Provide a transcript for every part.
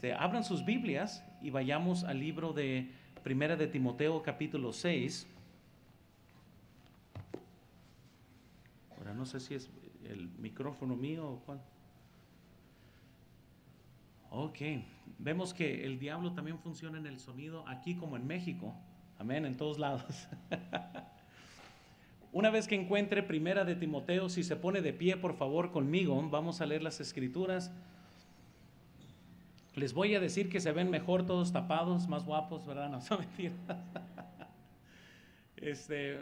Abran sus Biblias y vayamos al libro de Primera de Timoteo capítulo 6. Ahora no sé si es el micrófono mío o cuál. Ok, vemos que el diablo también funciona en el sonido aquí como en México. Amén, en todos lados. Una vez que encuentre Primera de Timoteo, si se pone de pie por favor conmigo, vamos a leer las escrituras. Les voy a decir que se ven mejor todos tapados, más guapos, ¿verdad? No, son mentiras. Este,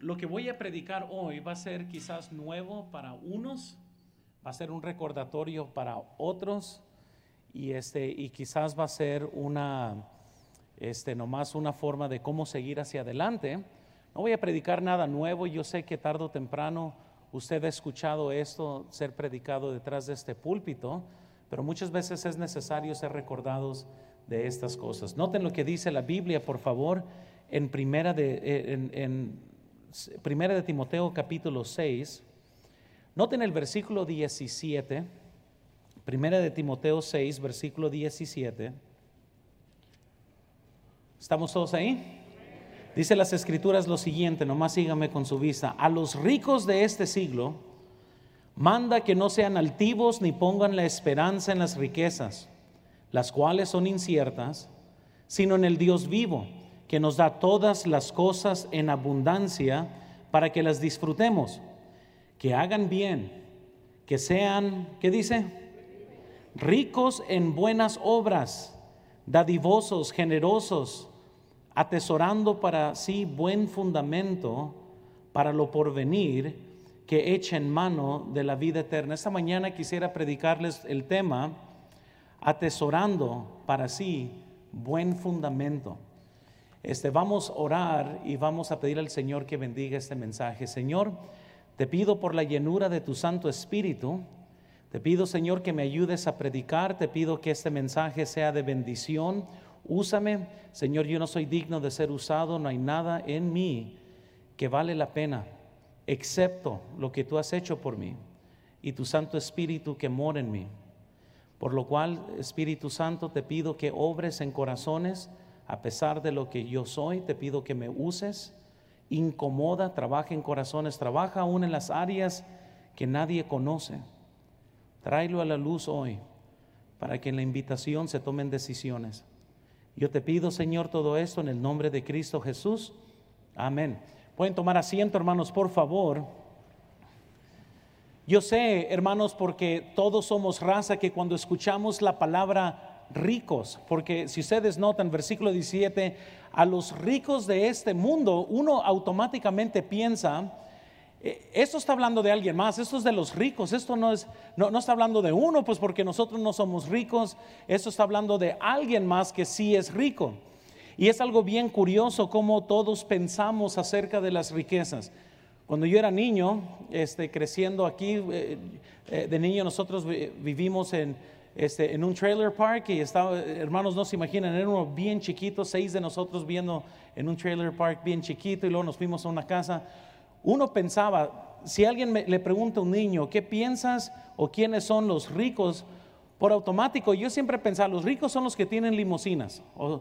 lo que voy a predicar hoy va a ser quizás nuevo para unos, va a ser un recordatorio para otros y, este, y quizás va a ser una, este, nomás una forma de cómo seguir hacia adelante. No voy a predicar nada nuevo, yo sé que tarde o temprano usted ha escuchado esto ser predicado detrás de este púlpito, pero muchas veces es necesario ser recordados de estas cosas. Noten lo que dice la Biblia, por favor, en Primera de, en, en primera de Timoteo capítulo 6. Noten el versículo 17. Primera de Timoteo 6, versículo 17. ¿Estamos todos ahí? Dice las escrituras lo siguiente, nomás sígame con su vista. A los ricos de este siglo, manda que no sean altivos ni pongan la esperanza en las riquezas, las cuales son inciertas, sino en el Dios vivo, que nos da todas las cosas en abundancia para que las disfrutemos, que hagan bien, que sean, ¿qué dice? Ricos en buenas obras, dadivosos, generosos, atesorando para sí buen fundamento para lo porvenir que echen mano de la vida eterna. Esta mañana quisiera predicarles el tema atesorando para sí buen fundamento. Este vamos a orar y vamos a pedir al Señor que bendiga este mensaje. Señor, te pido por la llenura de tu Santo Espíritu. Te pido, Señor, que me ayudes a predicar. Te pido que este mensaje sea de bendición. Úsame, Señor, yo no soy digno de ser usado, no hay nada en mí que vale la pena excepto lo que tú has hecho por mí y tu Santo Espíritu que mora en mí. Por lo cual, Espíritu Santo, te pido que obres en corazones, a pesar de lo que yo soy, te pido que me uses, incomoda, trabaja en corazones, trabaja aún en las áreas que nadie conoce. Tráelo a la luz hoy, para que en la invitación se tomen decisiones. Yo te pido, Señor, todo esto en el nombre de Cristo Jesús. Amén. Pueden tomar asiento, hermanos, por favor. Yo sé, hermanos, porque todos somos raza que cuando escuchamos la palabra ricos, porque si ustedes notan, versículo 17, a los ricos de este mundo, uno automáticamente piensa, eh, esto está hablando de alguien más, esto es de los ricos, esto no, es, no, no está hablando de uno, pues porque nosotros no somos ricos, esto está hablando de alguien más que sí es rico. Y es algo bien curioso cómo todos pensamos acerca de las riquezas. Cuando yo era niño, este, creciendo aquí, eh, eh, de niño nosotros vivimos en, este, en un trailer park y estaba, hermanos no se imaginan, era uno bien chiquito, seis de nosotros viendo en un trailer park bien chiquito y luego nos fuimos a una casa. Uno pensaba, si alguien le pregunta a un niño, ¿qué piensas o quiénes son los ricos? Por automático, yo siempre pensaba, los ricos son los que tienen limosinas. O,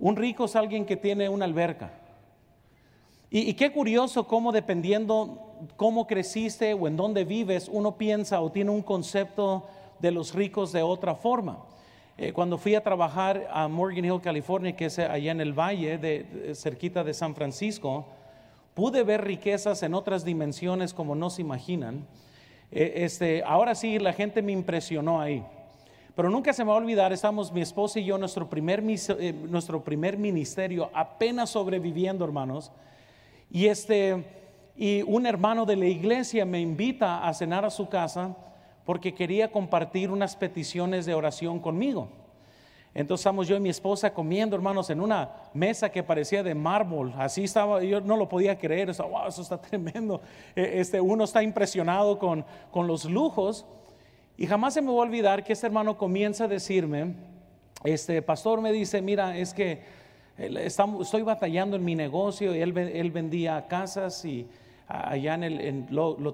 un rico es alguien que tiene una alberca. Y, qué curioso cómo dependiendo cómo creciste o en dónde vives, uno piensa o tiene un concepto de los ricos de otra forma. Eh, cuando fui a trabajar a Morgan Hill, California, que es allá en el valle, de, cerquita de San Francisco, pude ver riquezas en otras dimensiones como no se imaginan. Eh, este, ahora sí, la gente me impresionó ahí. Pero nunca se me va a olvidar, estamos mi esposa y yo, nuestro primer, eh, nuestro primer ministerio, apenas sobreviviendo, hermanos. Y, este, y un hermano de la iglesia me invita a cenar a su casa porque quería compartir unas peticiones de oración conmigo. Entonces estamos yo y mi esposa comiendo, hermanos, en una mesa que parecía de mármol. Así estaba, yo no lo podía creer. wow, eso está tremendo. E, este, uno está impresionado con, con los lujos. Y jamás se me va a olvidar que este hermano comienza a decirme, este pastor me dice, mira, es que estoy batallando en mi negocio él, él vendía casas y allá en,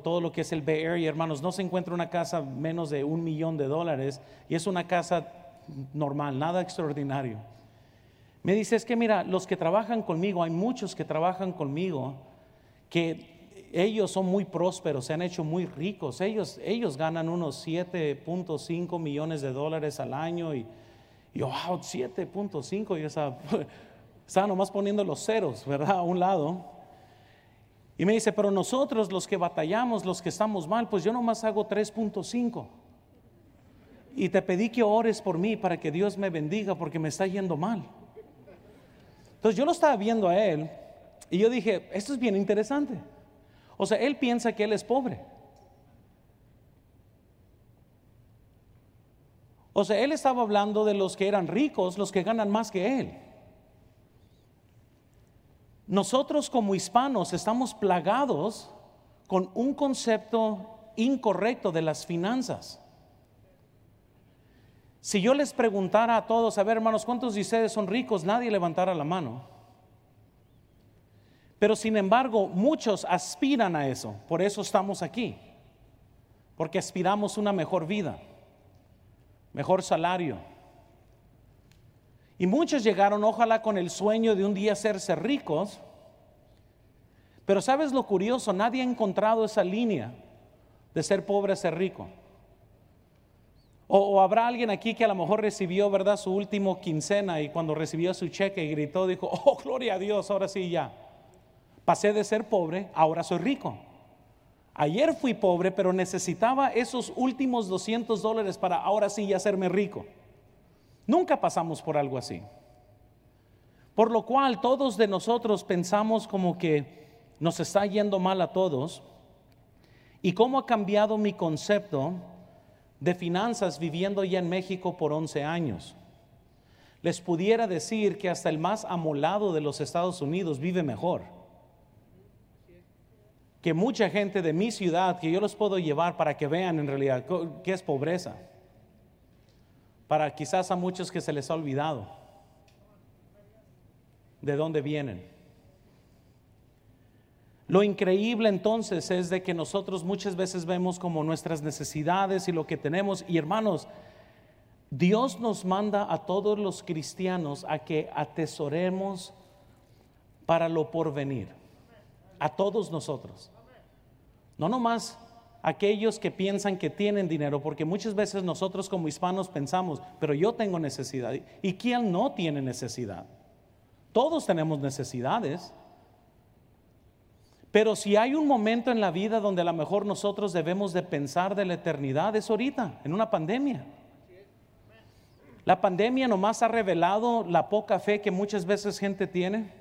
todo lo que es el Bay Area, hermanos, no se encuentra una casa menos de un millón de dólares y es una casa normal, nada extraordinario. Me dice, es que mira, los que trabajan conmigo, hay muchos que trabajan conmigo, que ellos son muy prósperos, se han hecho muy ricos, ellos, ellos ganan unos 7.5 millones de dólares al año y yo, wow, 7.5, y esa, estaba nomás poniendo los ceros, ¿verdad? A un lado. Y me dice, pero nosotros los que batallamos, los que estamos mal, pues yo nomás hago 3.5. Y te pedí que ores por mí para que Dios me bendiga porque me está yendo mal. Entonces yo lo estaba viendo a él y yo dije, esto es bien interesante. O sea, él piensa que él es pobre. O sea, él estaba hablando de los que eran ricos, los que ganan más que él. Nosotros como hispanos estamos plagados con un concepto incorrecto de las finanzas. Si yo les preguntara a todos, a ver hermanos, ¿cuántos de ustedes son ricos? Nadie levantara la mano. Pero sin embargo, muchos aspiran a eso. Por eso estamos aquí. Porque aspiramos una mejor vida, mejor salario. Y muchos llegaron, ojalá, con el sueño de un día hacerse ricos. Pero sabes lo curioso, nadie ha encontrado esa línea de ser pobre a ser rico. O, habrá alguien aquí que a lo mejor recibió, ¿verdad?, su último quincena y cuando recibió su cheque y gritó, dijo, oh, gloria a Dios, ahora sí ya. Pasé de ser pobre, ahora soy rico. Ayer fui pobre, pero necesitaba esos últimos 200 dólares para ahora sí hacerme rico. Nunca pasamos por algo así. Por lo cual todos de nosotros pensamos como que nos está yendo mal a todos. ¿Y cómo ha cambiado mi concepto de finanzas viviendo ya en México por 11 años? Les pudiera decir que hasta el más amolado de los Estados Unidos vive mejor. Que mucha gente de mi ciudad, que yo los puedo llevar para que vean en realidad qué es pobreza para quizás a muchos que se les ha olvidado de dónde vienen. Lo increíble entonces es de que nosotros muchas veces vemos como nuestras necesidades y lo que tenemos. Y hermanos, Dios nos manda a todos los cristianos a que atesoremos para lo porvenir. A todos nosotros. No nomás aquellos que piensan que tienen dinero, porque muchas veces nosotros como hispanos pensamos, pero yo tengo necesidad. ¿Y quién no tiene necesidad? Todos tenemos necesidades. Pero si hay un momento en la vida donde a lo mejor nosotros debemos de pensar de la eternidad, es ahorita, en una pandemia. La pandemia nomás ha revelado la poca fe que muchas veces gente tiene.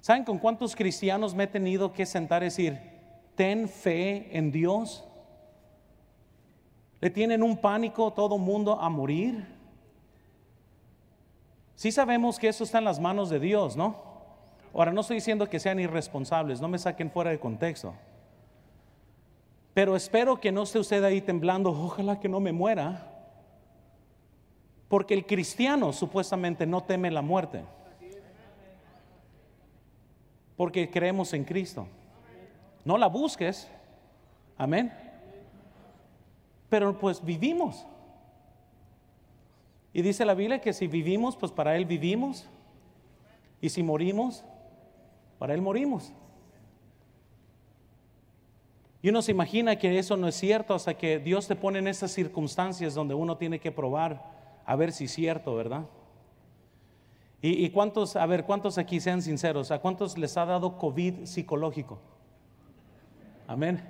¿Saben con cuántos cristianos me he tenido que sentar y decir, ten fe en Dios. Le tienen un pánico todo mundo a morir. Sí sabemos que eso está en las manos de Dios, ¿no? Ahora, no estoy diciendo que sean irresponsables, no me saquen fuera de contexto. Pero espero que no esté usted ahí temblando, ojalá que no me muera. Porque el cristiano supuestamente no teme la muerte. Porque creemos en Cristo. No la busques. Amén. Pero pues vivimos. Y dice la Biblia que si vivimos, pues para Él vivimos. Y si morimos, para Él morimos. Y uno se imagina que eso no es cierto hasta que Dios te pone en esas circunstancias donde uno tiene que probar a ver si es cierto, ¿verdad? Y, y cuántos, a ver, cuántos aquí sean sinceros, ¿a cuántos les ha dado COVID psicológico? Amén.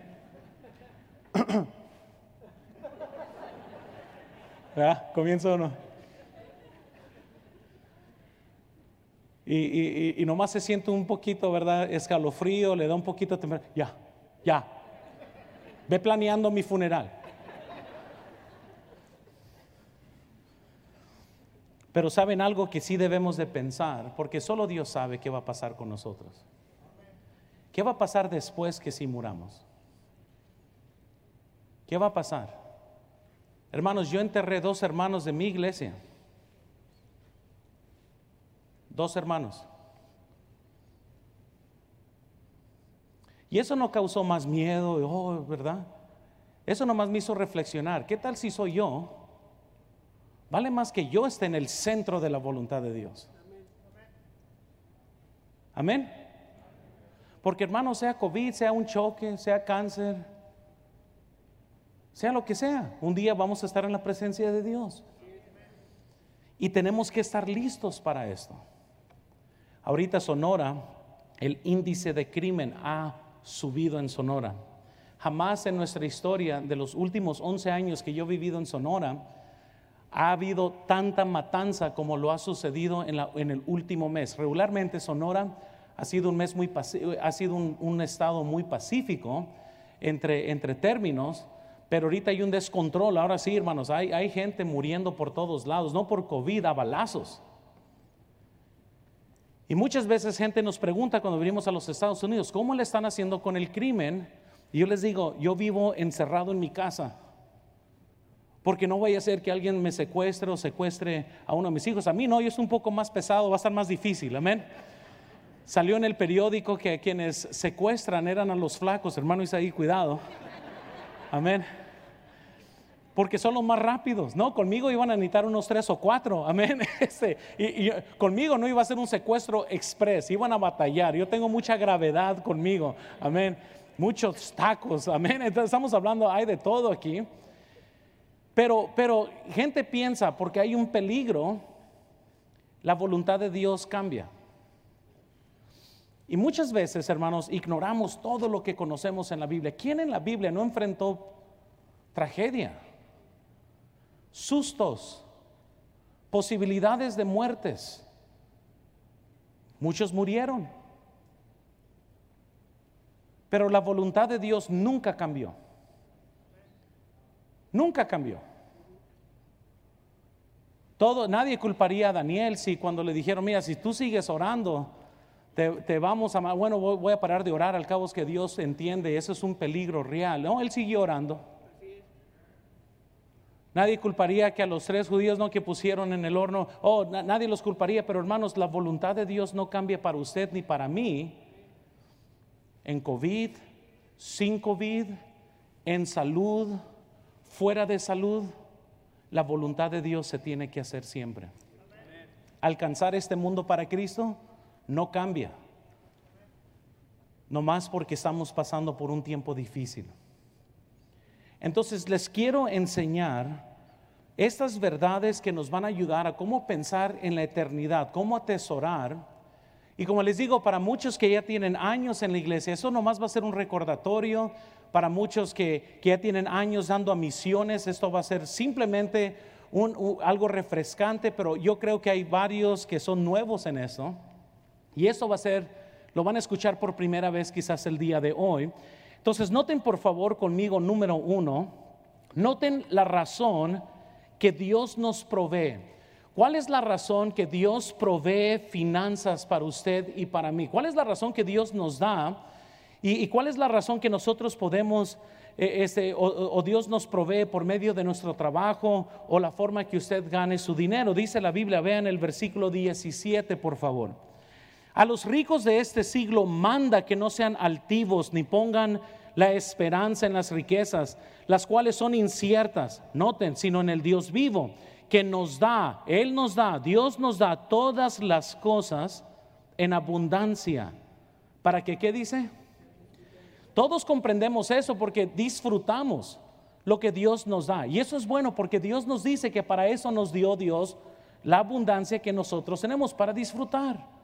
¿Verdad? ¿Comienzo o no? Y, y, nomás se siente un poquito, ¿verdad? Escalofrío, le da un poquito de Ya, ya. Ve planeando mi funeral. Pero saben algo que sí debemos de pensar, porque solo Dios sabe qué va a pasar con nosotros. ¿Qué va a pasar después que si muramos? ¿Qué va a pasar? Hermanos, yo enterré dos hermanos de mi iglesia. Dos hermanos. Y eso no causó más miedo, oh, ¿verdad? Eso nomás me hizo reflexionar. ¿Qué tal si soy yo? Vale más que yo esté en el centro de la voluntad de Dios. Amén. Porque hermano, sea COVID, sea un choque, sea cáncer, sea lo que sea, un día vamos a estar en la presencia de Dios. Y tenemos que estar listos para esto. Ahorita Sonora, el índice de crimen ha subido en Sonora. Jamás en nuestra historia de los últimos 11 años que yo he vivido en Sonora, ha habido tanta matanza como lo ha sucedido en, el último mes. Regularmente Sonora ha sido un mes muy ha sido un, estado muy pacífico entre, entre términos, pero ahorita hay un descontrol. Ahora sí, hermanos, hay, hay gente muriendo por todos lados, no por COVID, a balazos. Y muchas veces gente nos pregunta cuando venimos a los Estados Unidos, ¿cómo le están haciendo con el crimen? Y yo les digo, yo vivo encerrado en mi casa. Porque no vaya a ser que alguien me secuestre o secuestre a uno de mis hijos. A mí no, yo es un poco más pesado, va a estar más difícil, amén. Salió en el periódico que quienes secuestran eran a los flacos, hermano Isaí, cuidado. Amén. Porque son los más rápidos, ¿no? Conmigo iban a necesitar unos tres o cuatro, amén. Este, y, conmigo no iba a ser un secuestro express, iban a batallar. Yo tengo mucha gravedad conmigo, amén. Muchos tacos, amén. Entonces estamos hablando, hay de todo aquí. Pero, pero gente piensa, porque hay un peligro, la voluntad de Dios cambia. Y muchas veces, hermanos, ignoramos todo lo que conocemos en la Biblia. ¿Quién en la Biblia no enfrentó tragedia, sustos, posibilidades de muertes? Muchos murieron. Pero la voluntad de Dios nunca cambió. Nunca cambió. Todo, nadie culparía a Daniel si cuando le dijeron, mira, si tú sigues orando, te, vamos a, bueno, voy, a parar de orar, al cabo es que Dios entiende, eso es un peligro real. No, él siguió orando. Nadie culparía que a los tres judíos no que pusieron en el horno, oh, nadie los culparía, pero hermanos, la voluntad de Dios no cambia para usted ni para mí. En COVID, sin COVID, en salud, fuera de salud, la voluntad de Dios se tiene que hacer siempre. Alcanzar este mundo para Cristo no cambia, no más porque estamos pasando por un tiempo difícil. Entonces les quiero enseñar estas verdades que nos van a ayudar a cómo pensar en la eternidad, cómo atesorar. Y como les digo, para muchos que ya tienen años en la iglesia, eso nomás va a ser un recordatorio para muchos que, ya tienen años dando a misiones, esto va a ser simplemente algo refrescante, pero yo creo que hay varios que son nuevos en eso. Y esto va a ser, lo van a escuchar por primera vez quizás el día de hoy. Entonces, noten por favor conmigo, número uno, noten la razón que Dios nos provee. ¿Cuál es la razón que Dios provee finanzas para usted y para mí? ¿Cuál es la razón que Dios nos da? ¿Y, cuál es la razón que nosotros podemos, eh, este, o, Dios nos provee por medio de nuestro trabajo o la forma que usted gane su dinero? Dice la Biblia, vean el versículo 17, por favor. A los ricos de este siglo manda que no sean altivos ni pongan la esperanza en las riquezas, las cuales son inciertas, noten, sino en el Dios vivo, que nos da, Él nos da, Dios nos da todas las cosas en abundancia. ¿Para qué dice? Todos comprendemos eso porque disfrutamos lo que Dios nos da. Y eso es bueno porque Dios nos dice que para eso nos dio Dios la abundancia que nosotros tenemos para disfrutar.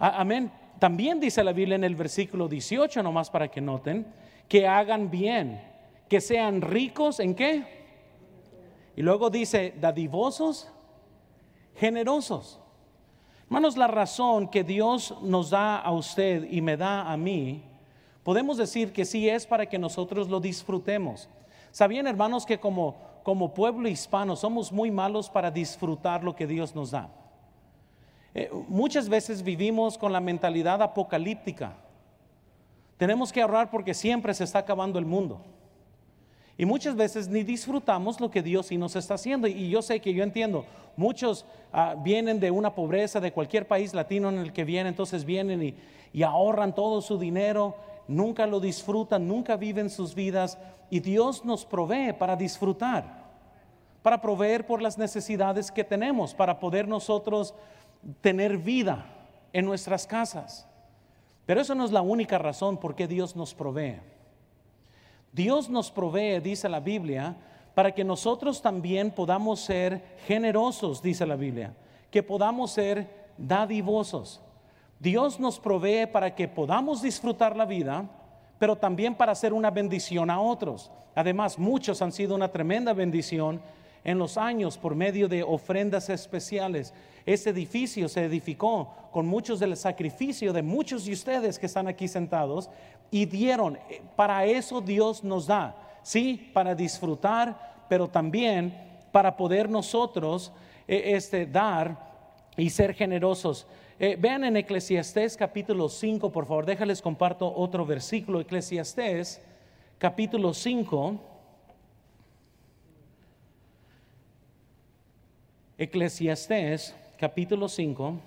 Amén. También dice la Biblia en el versículo 18, nomás para que noten, que hagan bien, que sean ricos en qué. Y luego dice, dadivosos, generosos. Hermanos, la razón que Dios nos da a usted y me da a mí podemos decir que sí es para que nosotros lo disfrutemos. ¿Sabían, hermanos, que como, como pueblo hispano somos muy malos para disfrutar lo que Dios nos da? Eh, muchas veces vivimos con la mentalidad apocalíptica. Tenemos que ahorrar porque siempre se está acabando el mundo. Y muchas veces ni disfrutamos lo que Dios sí nos está haciendo. Y yo sé que yo entiendo, muchos ah, vienen de una pobreza de cualquier país latino en el que vienen, entonces vienen y, y ahorran todo su dinero nunca lo disfrutan, nunca viven sus vidas y Dios nos provee para disfrutar. para proveer por las necesidades que tenemos, para poder nosotros tener vida en nuestras casas. Pero eso no es la única razón por qué Dios nos provee. Dios nos provee, dice la Biblia, para que nosotros también podamos ser generosos, dice la Biblia, que podamos ser dadivosos. Dios nos provee para que podamos disfrutar la vida, pero también para hacer una bendición a otros. Además, muchos han sido una tremenda bendición en los años por medio de ofrendas especiales. Este edificio se edificó con muchos del sacrificio de muchos de ustedes que están aquí sentados y dieron. Para eso Dios nos da, sí, para disfrutar, pero también para poder nosotros eh, este, dar y ser generosos. Eh, vean en Eclesiastés capítulo 5, por favor, déjales comparto otro versículo. Eclesiastés capítulo 5. Eclesiastés capítulo 5.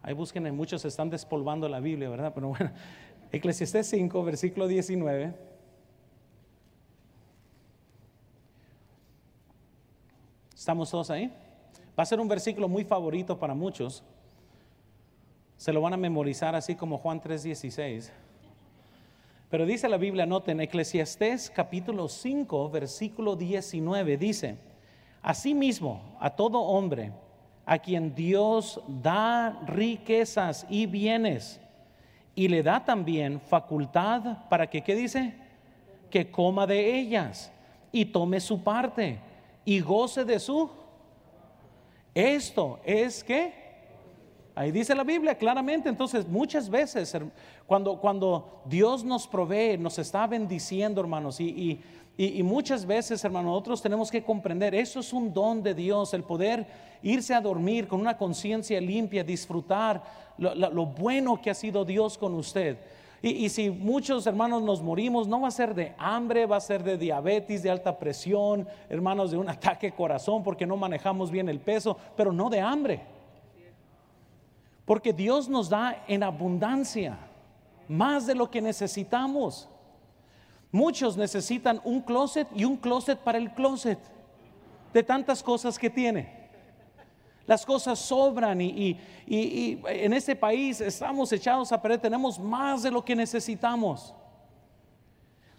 Ahí busquen, muchos están despolvando la Biblia, ¿verdad? Pero bueno, Eclesiastés 5, versículo 19. ¿Estamos todos ahí? Va a ser un versículo muy favorito para muchos. Se lo van a memorizar así como Juan 3:16. Pero dice la Biblia, noten, Eclesiastés capítulo 5, versículo 19, dice, Asimismo, a todo hombre, a quien Dios da riquezas y bienes, y le da también facultad para que, ¿qué dice? Que coma de ellas y tome su parte y goce de su. Esto es que Ahí dice la Biblia claramente. Entonces, muchas veces, cuando, cuando Dios nos provee, nos está bendiciendo, hermanos, y, muchas veces, hermanos, nosotros tenemos que comprender, eso es un don de Dios, el poder irse a dormir con una conciencia limpia, disfrutar lo, bueno que ha sido Dios con usted. Y, y, si muchos hermanos nos morimos, no va a ser de hambre, va a ser de diabetes, de alta presión, hermanos, de un ataque corazón porque no manejamos bien el peso, pero no de hambre. Porque Dios nos da en abundancia, más de lo que necesitamos. Muchos necesitan un closet y un closet para el closet, de tantas cosas que tiene. Las cosas sobran y, en este país estamos echados a perder, tenemos más de lo que necesitamos.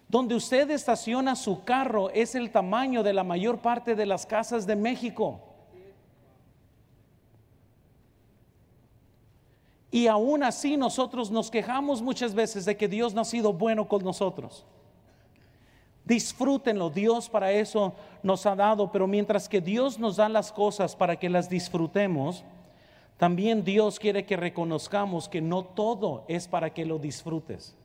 Donde usted estaciona su carro es el tamaño de la mayor parte de las casas de México. Y aún así nosotros nos quejamos muchas veces de que Dios no ha sido bueno con nosotros. Disfrútenlo, Dios para eso nos ha dado, pero mientras que Dios nos da las cosas para que las disfrutemos, también Dios quiere que reconozcamos que no todo es para que lo disfrutes.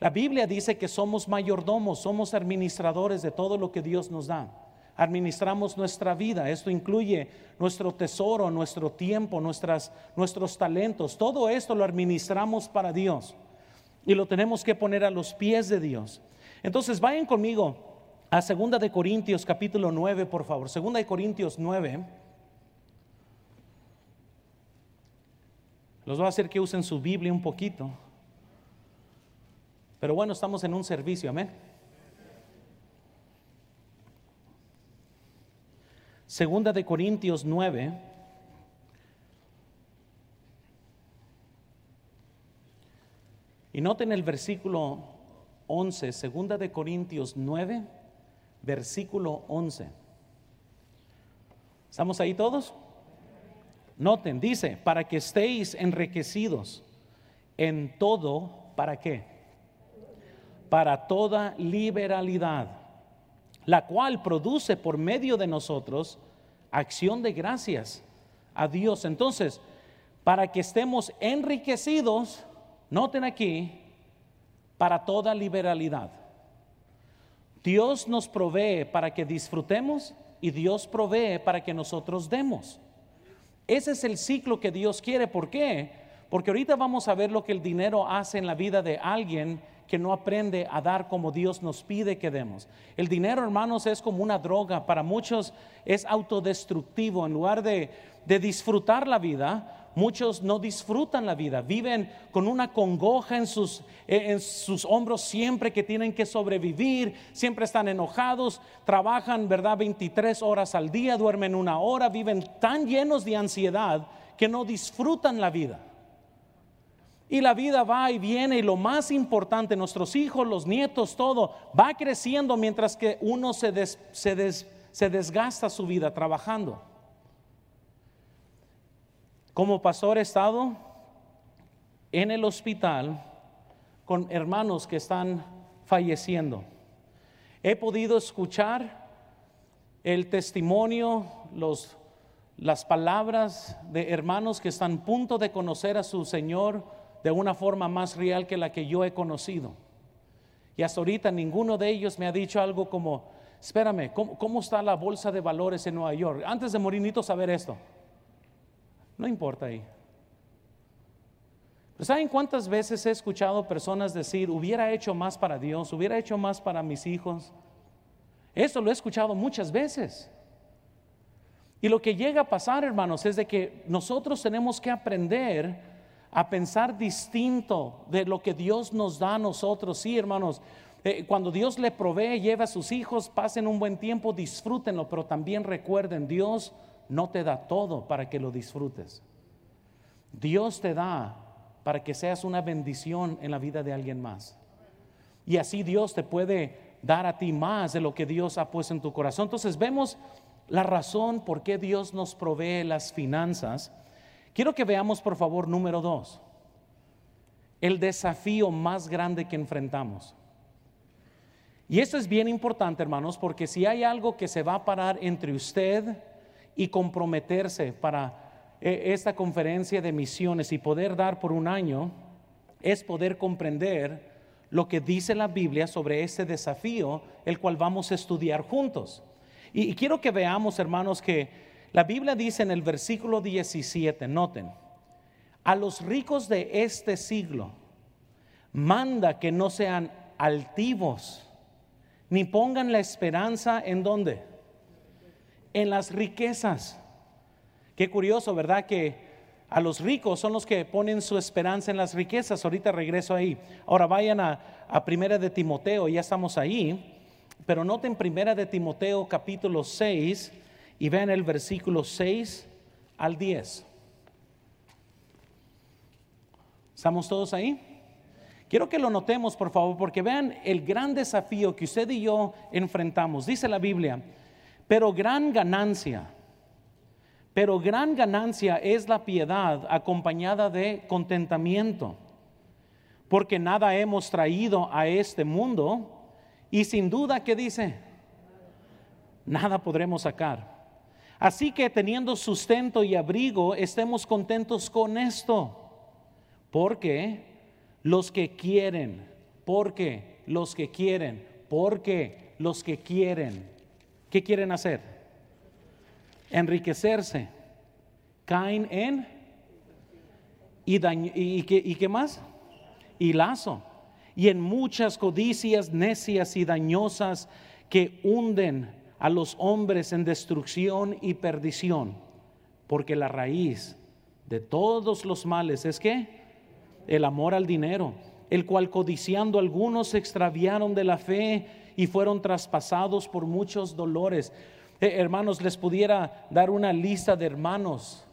La Biblia dice que somos mayordomos, somos administradores de todo lo que Dios nos da administramos nuestra vida. Esto incluye nuestro tesoro, nuestro tiempo, nuestras, nuestros talentos. Todo esto lo administramos para Dios y lo tenemos que poner a los pies de Dios. Entonces vayan conmigo a 2 de Corintios capítulo 9, por favor. 2 de Corintios 9. Los voy a hacer que usen su Biblia un poquito. Pero bueno, estamos en un servicio, amén. Segunda de Corintios 9. Y noten el versículo 11, segunda de Corintios 9, versículo 11. ¿Estamos ahí todos? Noten, dice, para que estéis enriquecidos en todo, ¿para qué? Para toda liberalidad la cual produce por medio de nosotros acción de gracias a Dios. Entonces, para que estemos enriquecidos, noten aquí, para toda liberalidad. Dios nos provee para que disfrutemos y Dios provee para que nosotros demos. Ese es el ciclo que Dios quiere. ¿Por qué? Porque ahorita vamos a ver lo que el dinero hace en la vida de alguien que no aprende a dar como Dios nos pide que demos. El dinero, hermanos, es como una droga. Para muchos es autodestructivo. En lugar de, disfrutar la vida, muchos no disfrutan la vida, viven con una congoja en sus, en sus hombros siempre que tienen que sobrevivir, siempre están enojados, trabajan, ¿verdad?, 23 horas al día, duermen una hora, viven tan llenos de ansiedad que no disfrutan la vida. Y la vida va y viene y lo más importante, nuestros hijos, los nietos, todo, va creciendo mientras que uno se, se, se desgasta su vida trabajando. Como pastor he estado en el hospital con hermanos que están falleciendo. He podido escuchar el testimonio, las palabras de hermanos que están a punto de conocer a su Señor de una forma más real que la que yo he conocido. Y hasta ahorita ninguno de ellos me ha dicho algo como, espérame, ¿cómo, cómo está la bolsa de valores en Nueva York? Antes de morir necesito saber esto. No importa ahí. Pero ¿saben cuántas veces he escuchado personas decir, hubiera hecho más para Dios, hubiera hecho más para mis hijos? Eso lo he escuchado muchas veces. Y lo que llega a pasar, hermanos, es de que nosotros tenemos que aprender a pensar distinto de lo que Dios nos da a nosotros. Sí, hermanos, eh, cuando Dios le provee, lleva a sus hijos, pasen un buen tiempo, disfrútenlo, pero también recuerden, Dios no te da todo para que lo disfrutes. Dios te da para que seas una bendición en la vida de alguien más. Y así Dios te puede dar a ti más de lo que Dios ha puesto en tu corazón. Entonces vemos la razón por qué Dios nos provee las finanzas. Quiero que veamos por favor número dos, el desafío más grande que enfrentamos. Y esto es bien importante, hermanos, porque si hay algo que se va a parar entre usted y comprometerse para eh, esta conferencia de misiones y poder dar por un año es poder comprender lo que dice la Biblia sobre este desafío, el cual vamos a estudiar juntos. Y, quiero que veamos, hermanos, que la Biblia dice en el versículo 17, noten, a los ricos de este siglo manda que no sean altivos, ni pongan la esperanza en dónde? en las riquezas. Qué curioso, ¿verdad? Que a los ricos son los que ponen su esperanza en las riquezas. Ahorita regreso ahí. Ahora vayan a, Primera de Timoteo, ya estamos ahí. Pero noten Primera de Timoteo capítulo 6 y vean el versículo 6 al 10. ¿Estamos todos ahí? Quiero que lo notemos, por favor, porque vean el gran desafío que usted y yo enfrentamos. Dice la Biblia, pero gran ganancia, pero gran ganancia es la piedad acompañada de contentamiento, porque nada hemos traído a este mundo y sin duda, ¿qué dice? Nada podremos sacar. Así que teniendo sustento y abrigo, estemos contentos con esto, porque los que quieren, porque los que quieren, porque los que quieren ¿Qué quieren hacer? Enriquecerse. Caen en y, y, y qué más? Y lazo. Y en muchas codicias necias y dañosas que hunden a los hombres en destrucción y perdición. Porque la raíz de todos los males es que el amor al dinero, el cual codiciando algunos se extraviaron de la fe y fueron traspasados por muchos dolores. Eh, hermanos, les pudiera dar una lista de hermanos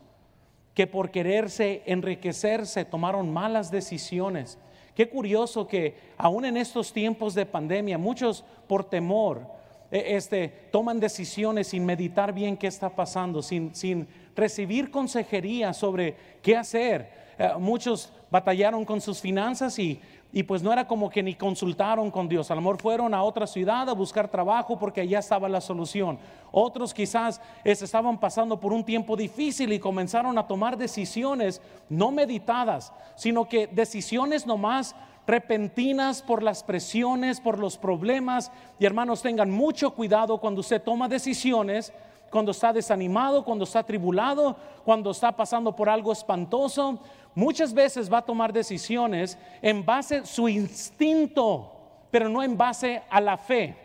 que por quererse enriquecerse tomaron malas decisiones. Qué curioso que aún en estos tiempos de pandemia, muchos por temor, este, toman decisiones sin meditar bien qué está pasando, sin, sin recibir consejería sobre qué hacer. Eh, muchos batallaron con sus finanzas y y pues no era como que ni consultaron con Dios. A lo mejor fueron a otra ciudad a buscar trabajo porque allá estaba la solución. Otros quizás estaban pasando por un tiempo difícil y comenzaron a tomar decisiones no meditadas, sino que decisiones nomás repentinas por las presiones, por los problemas. Y hermanos, tengan mucho cuidado cuando usted toma decisiones cuando está desanimado, cuando está tribulado, cuando está pasando por algo espantoso. Muchas veces va a tomar decisiones en base a su instinto, pero no en base a la fe.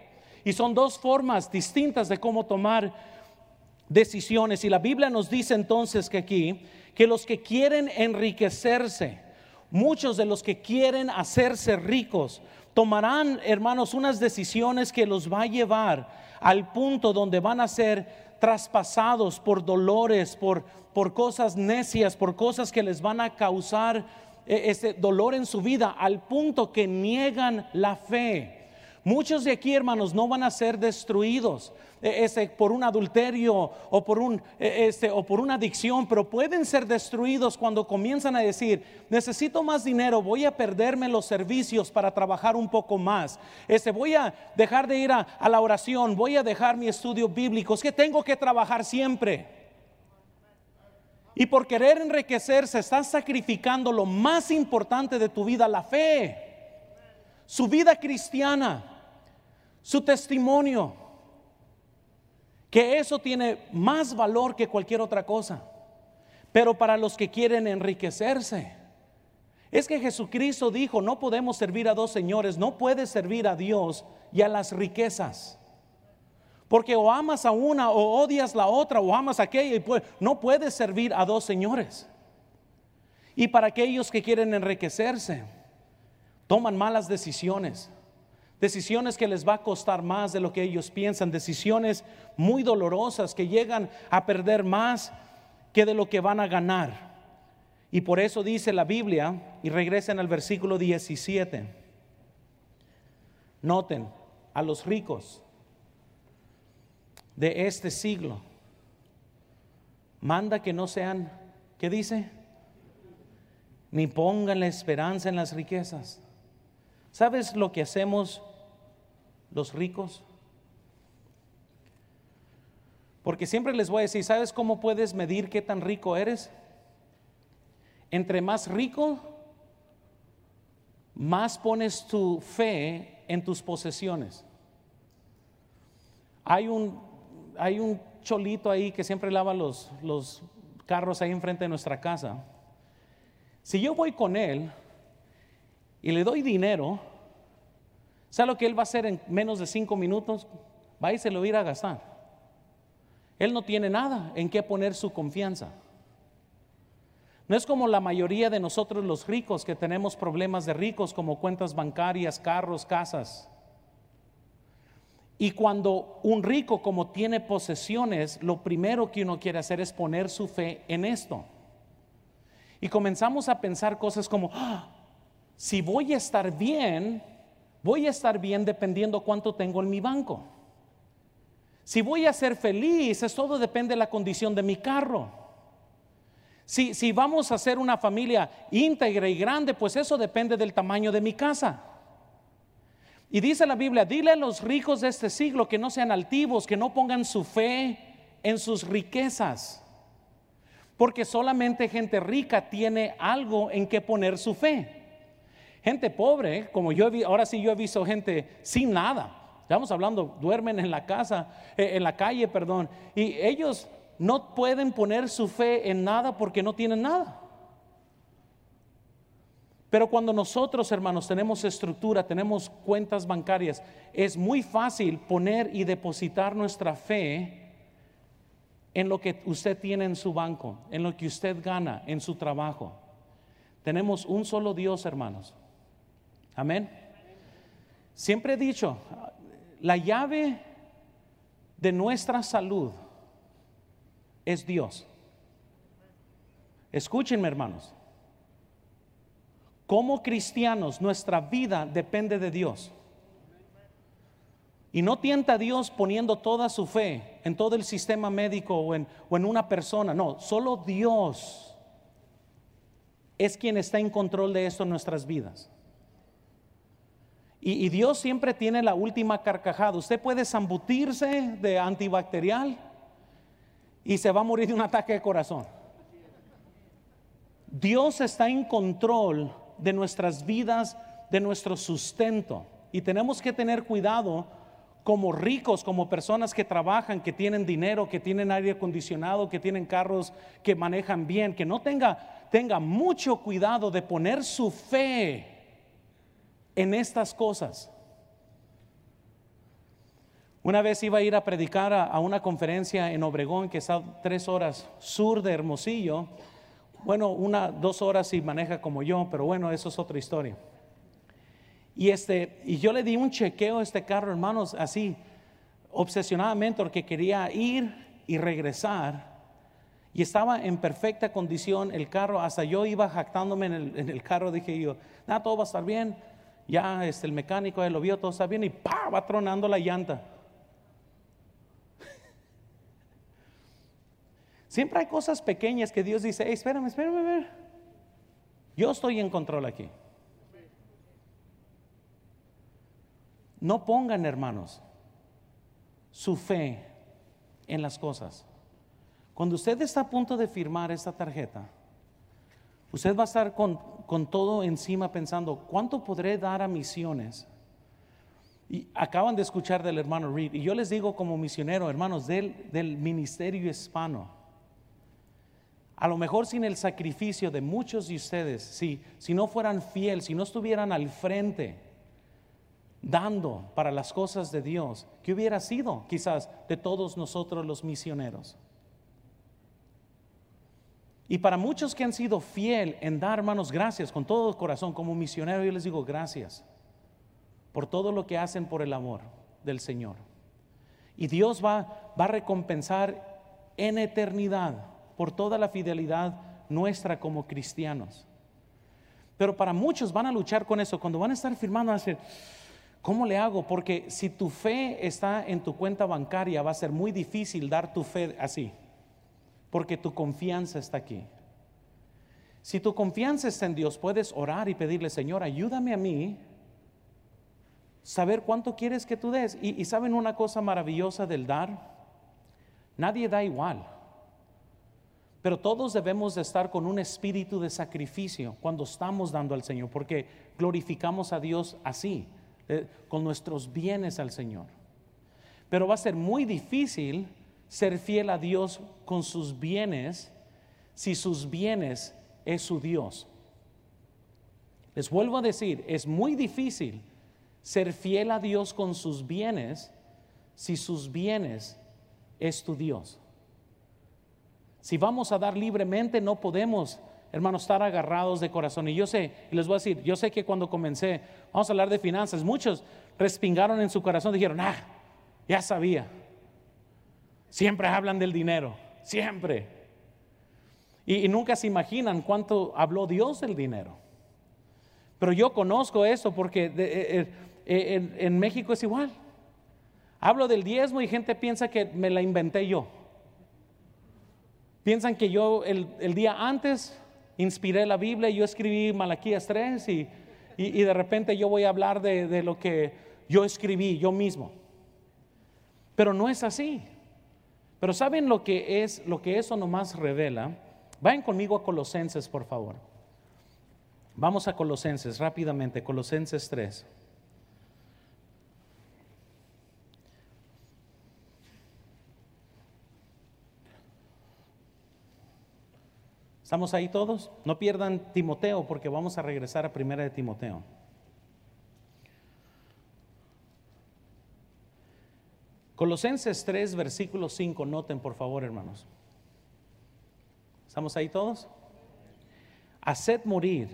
Y son dos formas distintas de cómo tomar decisiones. Y la Biblia nos dice entonces que aquí, que los que quieren enriquecerse, muchos de los que quieren hacerse ricos, tomarán, hermanos, unas decisiones que los va a llevar al punto donde van a ser traspasados por dolores, por, por cosas necias, por cosas que les van a causar eh, ese dolor en su vida, al punto que niegan la fe. Muchos de aquí, hermanos, no van a ser destruidos ese, por un adulterio o por, un, eh, este, o por una adicción, pero pueden ser destruidos cuando comienzan a decir, necesito más dinero, voy a perderme los servicios para trabajar un poco más. Este, voy a dejar de ir a, a la oración, voy a dejar mi estudio bíblico, es que tengo que trabajar siempre. Y por querer enriquecerse, estás sacrificando lo más importante de tu vida, la fe, su vida cristiana su testimonio, que eso tiene más valor que cualquier otra cosa. Pero para los que quieren enriquecerse, es que Jesucristo dijo, no podemos servir a dos señores, no puedes servir a Dios y a las riquezas. Porque o amas a una o odias la otra o amas a aquella y no puedes servir a dos señores. Y para aquellos que quieren enriquecerse, toman malas decisiones decisiones que les va a costar más de lo que ellos piensan, decisiones muy dolorosas que llegan a perder más que de lo que van a ganar. Y por eso dice la Biblia, y regresen al versículo 17, noten a los ricos de este siglo, manda que no sean, ¿qué dice? Ni pongan la esperanza en las riquezas ¿Sabes lo que hacemos los ricos? Porque siempre les voy a decir, ¿sabes cómo puedes medir qué tan rico eres? Entre más rico, más pones tu fe en tus posesiones. Hay un, hay un cholito ahí que siempre lava los, los carros ahí enfrente de nuestra casa. Si yo voy con él, y le doy dinero, ¿sabe lo que él va a hacer en menos de cinco minutos? Va y se lo va a ir a gastar. Él no tiene nada en qué poner su confianza. No es como la mayoría de nosotros los ricos que tenemos problemas de ricos como cuentas bancarias, carros, casas. Y cuando un rico como tiene posesiones, lo primero que uno quiere hacer es poner su fe en esto. Y comenzamos a pensar cosas como, ¡Ah! si voy a estar bien, voy a estar bien dependiendo cuánto tengo en mi banco. Si voy a ser feliz, es todo depende de la condición de mi carro. Si, si vamos a ser una familia íntegra y grande, pues eso depende del tamaño de mi casa. Y dice la Biblia, dile a los ricos de este siglo que no sean altivos, que no pongan su fe en sus riquezas. Porque solamente gente rica tiene algo en que poner su fe. Gente pobre, como yo ahora sí yo he visto gente sin nada. Estamos hablando, duermen en la casa, eh, en la calle, perdón, y ellos no pueden poner su fe en nada porque no tienen nada. Pero cuando nosotros, hermanos, tenemos estructura, tenemos cuentas bancarias, es muy fácil poner y depositar nuestra fe en lo que usted tiene en su banco, en lo que usted gana en su trabajo. Tenemos un solo Dios, hermanos. Amén. Siempre he dicho, la llave de nuestra salud es Dios. Escúchenme, hermanos. Como cristianos, nuestra vida depende de Dios. Y no tienta a Dios poniendo toda su fe en todo el sistema médico o en, o en una persona. No, solo Dios es quien está en control de esto en nuestras vidas. Y, Dios siempre tiene la última carcajada. Usted puede zambutirse de antibacterial y se va a morir de un ataque de corazón. Dios está en control de nuestras vidas, de nuestro sustento. Y tenemos que tener cuidado como ricos, como personas que trabajan, que tienen dinero, que tienen aire acondicionado, que tienen carros que manejan bien, que no tenga, tenga mucho cuidado de poner su fe en estas cosas. Una vez iba a ir a predicar a, una conferencia en Obregón, que está tres horas sur de Hermosillo. Bueno, una, dos horas si maneja como yo, pero bueno, eso es otra historia. Y, este, y yo le di un chequeo a este carro, hermanos, así, obsesionadamente, porque quería ir y regresar. Y estaba en perfecta condición el carro, hasta yo iba jactándome en el, en el carro, dije yo, nada, todo va a estar bien. Ya este, el mecánico lo vio, todo está bien, y ¡pa! va tronando la llanta. Siempre hay cosas pequeñas que Dios dice, hey, espérame, espérame, ver. Yo estoy en control aquí. No pongan, hermanos, su fe en las cosas. Cuando usted está a punto de firmar esta tarjeta, usted va a estar con, con todo encima pensando, ¿cuánto podré dar a misiones? Y acaban de escuchar del hermano Reed, y yo les digo como misionero, hermanos, del, del ministerio hispano, a lo mejor sin el sacrificio de muchos de ustedes, si, si no fueran fieles, si no estuvieran al frente, dando para las cosas de Dios, ¿qué hubiera sido quizás de todos nosotros los misioneros? Y para muchos que han sido fiel en dar, hermanos, gracias con todo el corazón, como misionero, yo les digo gracias por todo lo que hacen por el amor del Señor. Y Dios va, va a recompensar en eternidad por toda la fidelidad nuestra como cristianos. Pero para muchos van a luchar con eso. Cuando van a estar firmando, van a decir, ¿cómo le hago? Porque si tu fe está en tu cuenta bancaria, va a ser muy difícil dar tu fe así. Porque tu confianza está aquí. Si tu confianza está en Dios, puedes orar y pedirle, Señor, ayúdame a mí saber cuánto quieres que tú des. Y, saben una cosa maravillosa del dar, nadie da igual. Pero todos debemos de estar con un espíritu de sacrificio cuando estamos dando al Señor, porque glorificamos a Dios así, eh, con nuestros bienes al Señor. Pero va a ser muy difícil ser fiel a Dios con sus bienes si sus bienes es su Dios. Les vuelvo a decir, es muy difícil ser fiel a Dios con sus bienes si sus bienes es tu Dios. Si vamos a dar libremente, no podemos, hermanos, estar agarrados de corazón. Y yo sé, y les voy a decir, yo sé que cuando comencé, vamos a hablar de finanzas, muchos respingaron en su corazón, dijeron, ah, ya sabía. Siempre hablan del dinero, siempre. Y, nunca se imaginan cuánto habló Dios del dinero. Pero yo conozco eso porque eh, eh, en, en México es igual. Hablo del diezmo y gente piensa que me la inventé yo. Piensan que yo el, día antes inspiré la Biblia y yo escribí Malaquías 3 y, de repente yo voy a hablar de lo que yo escribí yo mismo. Pero no es así. Pero ¿saben lo que es lo que eso nomás revela? Vayan conmigo a Colosenses, por favor. Vamos a Colosenses rápidamente, Colosenses 3. ¿Estamos ahí todos? No pierdan Timoteo porque vamos a regresar a primera de Timoteo. Colosenses 3, versículo 5, noten por favor hermanos. ¿Estamos ahí todos? Haced morir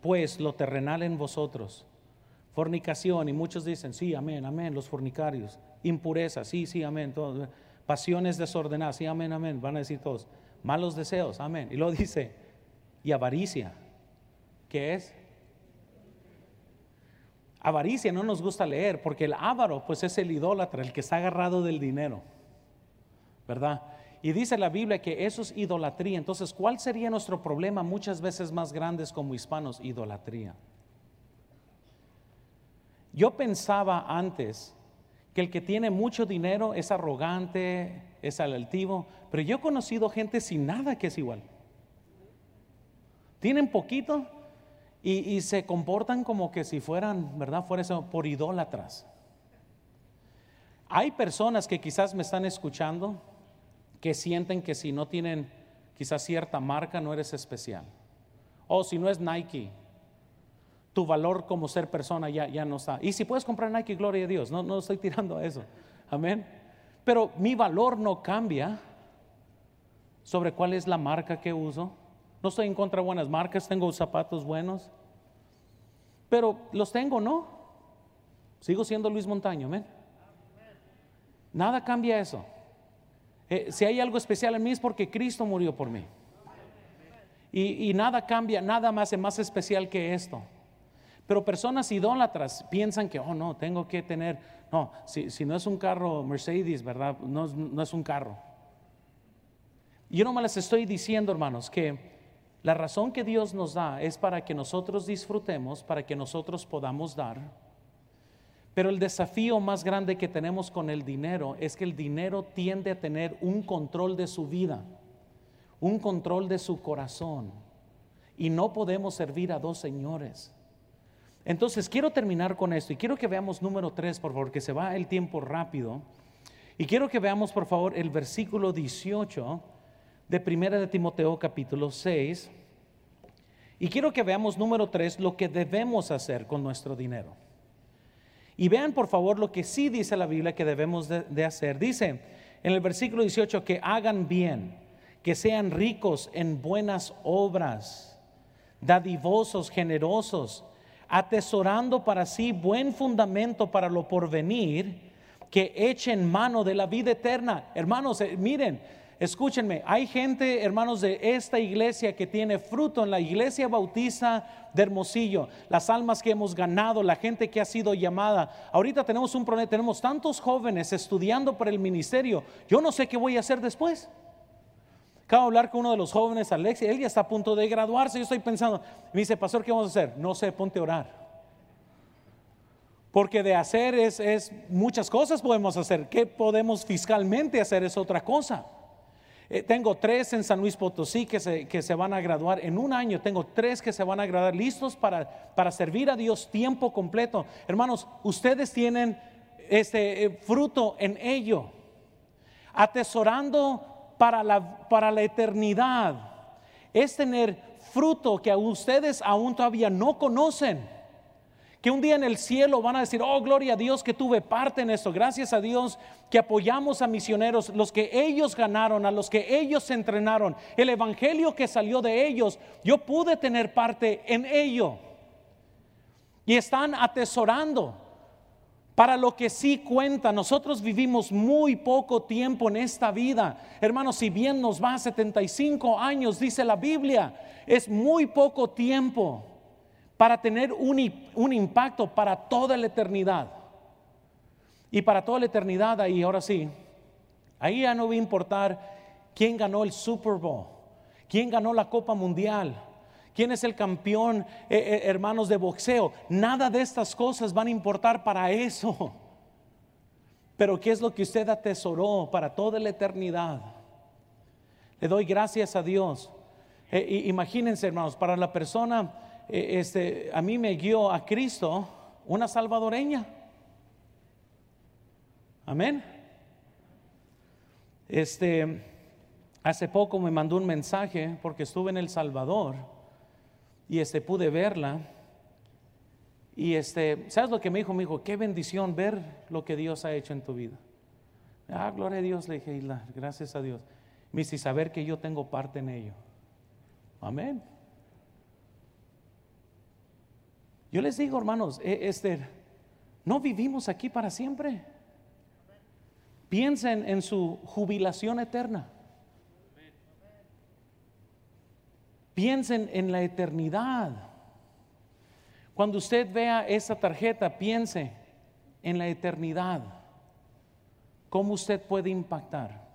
pues lo terrenal en vosotros, fornicación, y muchos dicen, sí, amén, amén, los fornicarios, impureza, sí, sí, amén, pasiones desordenadas, sí, amén, amén, van a decir todos malos deseos, amén. Y lo dice, y avaricia, ¿qué es? Avaricia no nos gusta leer porque el avaro pues es el idólatra, el que está agarrado del dinero, ¿verdad? Y dice la Biblia que eso es idolatría. Entonces, ¿cuál sería nuestro problema muchas veces más grandes como hispanos? Idolatría. Yo pensaba antes que el que tiene mucho dinero es arrogante, es al altivo, pero yo he conocido gente sin nada que es igual. Tienen poquito y, se comportan como que si fueran, ¿verdad? Fuera por idólatras. Hay personas que quizás me están escuchando que sienten que si no tienen quizás cierta marca no eres especial. O si no es Nike, tu valor como ser persona ya, ya no está. Y si puedes comprar Nike, gloria a Dios, no, no estoy tirando a eso. Amén. Pero mi valor no cambia sobre cuál es la marca que uso. No estoy en contra de buenas marcas, tengo zapatos buenos. Pero los tengo, ¿no? Sigo siendo Luis Montaño, amén. Nada cambia eso. Eh, si hay algo especial en mí es porque Cristo murió por mí. Y, nada cambia, nada más es más especial que esto. Pero personas idólatras piensan que, oh no, tengo que tener, no, si, no es un carro Mercedes, ¿verdad? No, no es un carro. Yo no me les estoy diciendo, hermanos, que la razón que Dios nos da es para que nosotros disfrutemos, para que nosotros podamos dar. Pero el desafío más grande que tenemos con el dinero es que el dinero tiende a tener un control de su vida, un control de su corazón. Y no podemos servir a dos señores. Entonces quiero terminar con esto y quiero que veamos número 3, por favor, que se va el tiempo rápido. Y quiero que veamos, por favor, el versículo 18 de Primera de Timoteo capítulo 6. Y quiero que veamos número 3 lo que debemos hacer con nuestro dinero. Y vean por favor lo que sí dice la Biblia que debemos de, hacer. Dice en el versículo 18 que hagan bien, que sean ricos en buenas obras, dadivosos, generosos, atesorando para sí buen fundamento para lo porvenir, que echen mano de la vida eterna. Hermanos, eh, miren, Escúchenme, hay gente, hermanos, de esta iglesia que tiene fruto en la iglesia bautiza de Hermosillo, las almas que hemos ganado, la gente que ha sido llamada. Ahorita tenemos un problema, tenemos tantos jóvenes estudiando para el ministerio. Yo no sé qué voy a hacer después. Acabo de hablar con uno de los jóvenes, Alexia, él ya está a punto de graduarse. Yo estoy pensando, me dice, Pastor, ¿qué vamos a hacer? No sé, ponte a orar. Porque de hacer es, es muchas cosas podemos hacer. ¿Qué podemos fiscalmente hacer? Es otra cosa. Eh, tengo tres en San Luis Potosí que se, que se, van a graduar en un año. Tengo tres que se van a graduar listos para, para servir a Dios tiempo completo. Hermanos, ustedes tienen este eh, fruto en ello, atesorando para la, para la eternidad. Es tener fruto que ustedes aún todavía no conocen que un día en el cielo van a decir, oh, gloria a Dios que tuve parte en esto, gracias a Dios que apoyamos a misioneros, los que ellos ganaron, a los que ellos entrenaron, el evangelio que salió de ellos, yo pude tener parte en ello. Y están atesorando para lo que sí cuenta. Nosotros vivimos muy poco tiempo en esta vida. Hermanos, si bien nos va a 75 años, dice la Biblia, es muy poco tiempo para tener un, impacto para toda la eternidad. Y para toda la eternidad ahí, ahora sí, ahí ya no va a importar quién ganó el Super Bowl, quién ganó la Copa Mundial, quién es el campeón, eh, eh, hermanos de boxeo. Nada de estas cosas van a importar para eso. Pero ¿qué es lo que usted atesoró para toda la eternidad? Le doy gracias a Dios. Eh, imagínense, hermanos, para la persona este, a mí me guió a Cristo una salvadoreña. Amén. Este, hace poco me mandó un mensaje porque estuve en El Salvador y este, pude verla. Y este, ¿sabes lo que me dijo? Me dijo, qué bendición ver lo que Dios ha hecho en tu vida. Ah, gloria a Dios, le dije, gracias a Dios. Me saber que yo tengo parte en ello. Amén. Yo les digo, hermanos, este, no vivimos aquí para siempre. Piensen en su jubilación eterna. Piensen en la eternidad. Cuando usted vea esa tarjeta, piense en la eternidad. ¿Cómo usted puede impactar?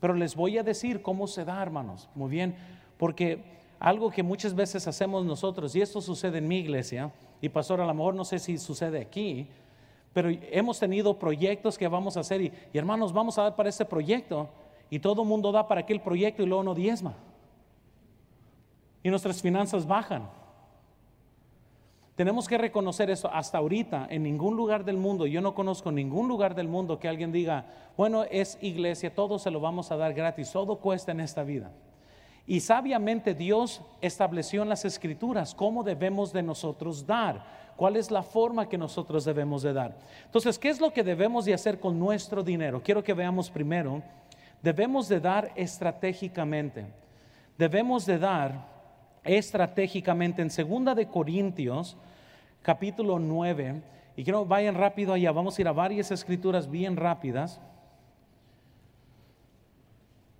Pero les voy a decir cómo se da, hermanos. Muy bien, porque algo que muchas veces hacemos nosotros, y esto sucede en mi iglesia, y pastor, a lo mejor no sé si sucede aquí, pero hemos tenido proyectos que vamos a hacer y, hermanos, vamos a dar para este proyecto y todo el mundo da para aquel proyecto y luego no diezma. Y nuestras finanzas bajan. Tenemos que reconocer eso hasta ahorita. En ningún lugar del mundo, yo no conozco ningún lugar del mundo que alguien diga, bueno, es iglesia, todo se lo vamos a dar gratis, todo cuesta en esta vida. Y sabiamente Dios estableció en las escrituras cómo debemos de nosotros dar, cuál es la forma que nosotros debemos de dar. Entonces, ¿qué es lo que debemos de hacer con nuestro dinero? Quiero que veamos primero, debemos de dar estratégicamente. Debemos de dar estratégicamente en segunda de Corintios capítulo 9 y quiero vayan rápido allá, vamos a ir a varias escrituras bien rápidas.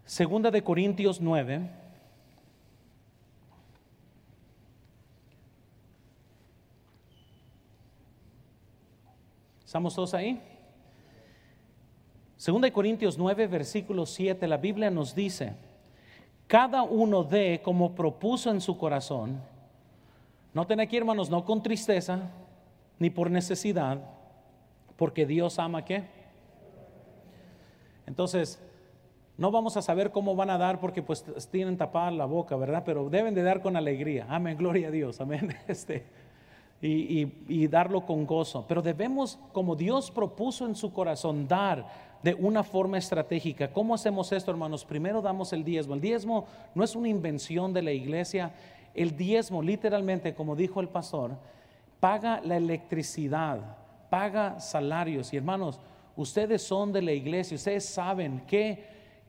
Segunda de Corintios 9 ¿Estamos todos ahí? Segunda de Corintios 9, versículo 7, la Biblia nos dice, cada uno dé como propuso en su corazón. Noten aquí, hermanos, no con tristeza ni por necesidad, porque Dios ama qué. Entonces, no vamos a saber cómo van a dar porque pues tienen tapada la boca, ¿verdad? Pero deben de dar con alegría. Amén, gloria a Dios, amén. Este, y, darlo con gozo. Pero debemos, como Dios propuso en su corazón, dar de una forma estratégica. ¿Cómo hacemos esto, hermanos? Primero damos el diezmo. El diezmo no es una invención de la iglesia. El diezmo, literalmente, como dijo el pastor, paga la electricidad, paga salarios. Y hermanos, ustedes son de la iglesia, ustedes saben qué,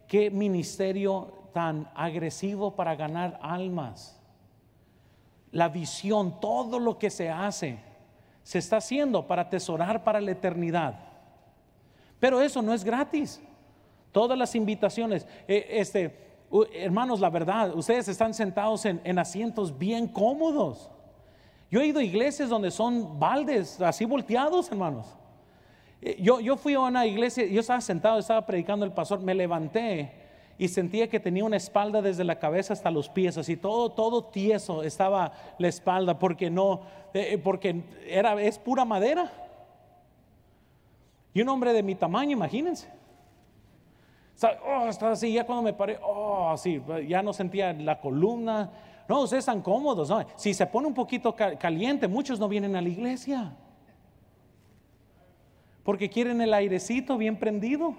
qué ministerio tan agresivo para ganar almas la visión, todo lo que se hace, se está haciendo para atesorar para la eternidad. Pero eso no es gratis. Todas las invitaciones, eh, este, hermanos, la verdad, ustedes están sentados en, asientos bien cómodos. Yo he ido a iglesias donde son baldes, así volteados, hermanos. Eh, yo, yo fui a una iglesia, yo estaba sentado, estaba predicando el pastor, me levanté y sentía que tenía una espalda desde la cabeza hasta los pies, así todo, todo tieso estaba la espalda porque no, eh, eh, porque era, es pura madera. Y un hombre de mi tamaño, imagínense. Oh, estaba así, ya cuando me paré, oh, así, ya no sentía la columna. No, ustedes están cómodos. Si se pone un poquito caliente, muchos no vienen a la iglesia. Porque quieren el airecito bien prendido.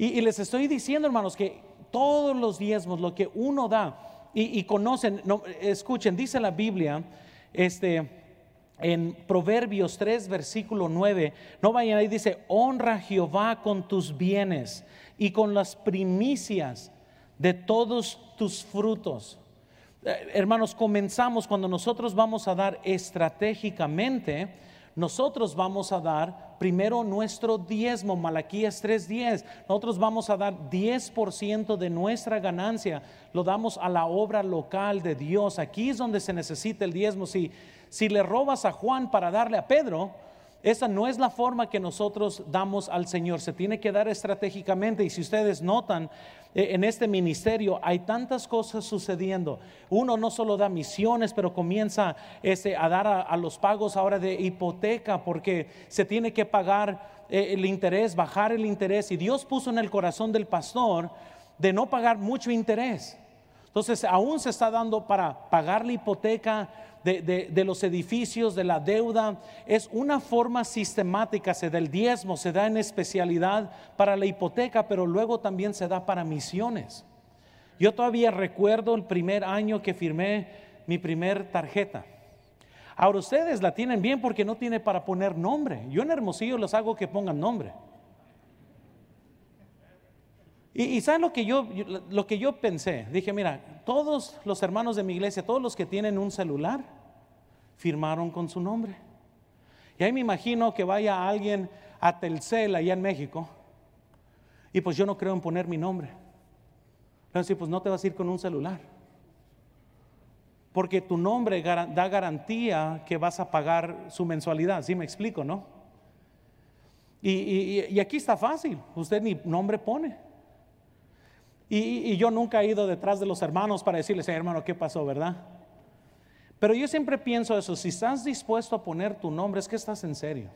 Y, les estoy diciendo, hermanos, que todos los diezmos, lo que uno da, y, conocen, no, escuchen, dice la Biblia, este, en Proverbios 3, versículo 9, no vayan ahí, dice, honra a Jehová con tus bienes y con las primicias de todos tus frutos. Eh, hermanos, comenzamos cuando nosotros vamos a dar estratégicamente, nosotros vamos a dar primero nuestro diezmo, Malaquías 3:10. Nosotros vamos a dar 10% de nuestra ganancia, lo damos a la obra local de Dios. Aquí es donde se necesita el diezmo. Si, si le robas a Juan para darle a Pedro, esa no es la forma que nosotros damos al Señor, se tiene que dar estratégicamente y si ustedes notan, eh, en este ministerio hay tantas cosas sucediendo. Uno no solo da misiones, pero comienza ese, a dar a, los pagos ahora de hipoteca porque se tiene que pagar eh, el interés, bajar el interés y Dios puso en el corazón del pastor de no pagar mucho interés. Entonces aún se está dando para pagar la hipoteca de, los edificios, de la deuda. Es una forma sistemática, se da el diezmo, se da en especialidad para la hipoteca, pero luego también se da para misiones. Yo todavía recuerdo el primer año que firmé mi primer tarjeta. Ahora ustedes la tienen bien porque no tiene para poner nombre. Yo en Hermosillo les hago que pongan nombre. Y, ¿saben lo que, yo, lo que yo pensé? Dije, mira, todos los hermanos de mi iglesia, todos los que tienen un celular, firmaron con su nombre. Y ahí me imagino que vaya alguien a Telcel allá en México y pues yo no creo en poner mi nombre. Entonces, pues no te vas a ir con un celular. Porque tu nombre da garantía que vas a pagar su mensualidad. ¿Sí me explico, no? Y, y aquí está fácil. Usted ni nombre pone. Y, yo nunca he ido detrás de los hermanos para decirles, hermano, ¿qué pasó, verdad? Pero yo siempre pienso eso, si estás dispuesto a poner tu nombre, es que estás en serio.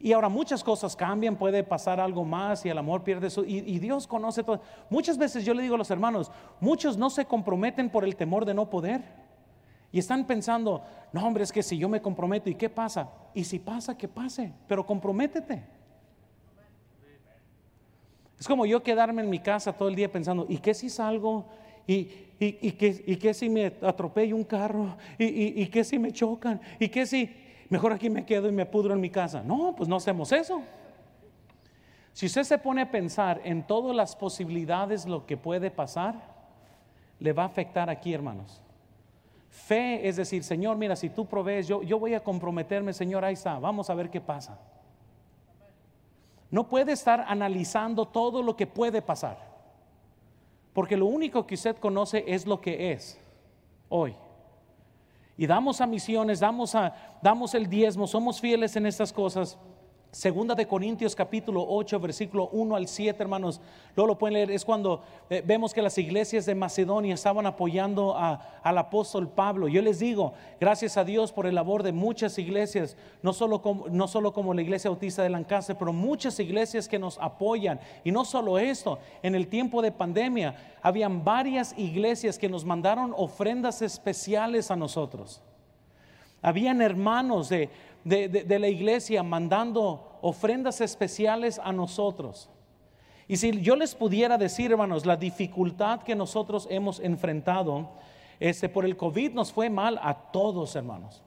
Y ahora muchas cosas cambian, puede pasar algo más y el amor pierde su... Y, y, Dios conoce todo. Muchas veces yo le digo a los hermanos, muchos no se comprometen por el temor de no poder. Y están pensando, no hombre, es que si yo me comprometo, ¿y qué pasa? Y si pasa, que pase, pero comprométete. Es como yo quedarme en mi casa todo el día pensando, ¿y qué si salgo? ¿Y, y, qué, y qué, si me atropello un carro? ¿Y, ¿Y, qué si me chocan? ¿Y qué si mejor aquí me quedo y me pudro en mi casa? No, pues no hacemos eso. Si usted se pone a pensar en todas las posibilidades, lo que puede pasar, le va a afectar aquí, hermanos. Fe es decir, Señor, mira, si tú provees, yo, yo voy a comprometerme, Señor, ahí está, vamos a ver qué pasa. No puede estar analizando todo lo que puede pasar, porque lo único que usted conoce es lo que es hoy. Y damos a misiones, damos, a, damos el diezmo, somos fieles en estas cosas, Segunda de Corintios capítulo 8, versículo 1 al 7, hermanos. Luego lo pueden leer. Es cuando eh, vemos que las iglesias de Macedonia estaban apoyando al apóstol Pablo. Yo les digo, gracias a Dios por el labor de muchas iglesias, no solo como, no solo como la iglesia bautista de Lancaster, pero muchas iglesias que nos apoyan. Y no solo esto, en el tiempo de pandemia, habían varias iglesias que nos mandaron ofrendas especiales a nosotros. Habían hermanos de, de, la iglesia mandando ofrendas especiales a nosotros. Y si yo les pudiera decir, hermanos, la dificultad que nosotros hemos enfrentado, este, por el COVID nos fue mal a todos, hermanos.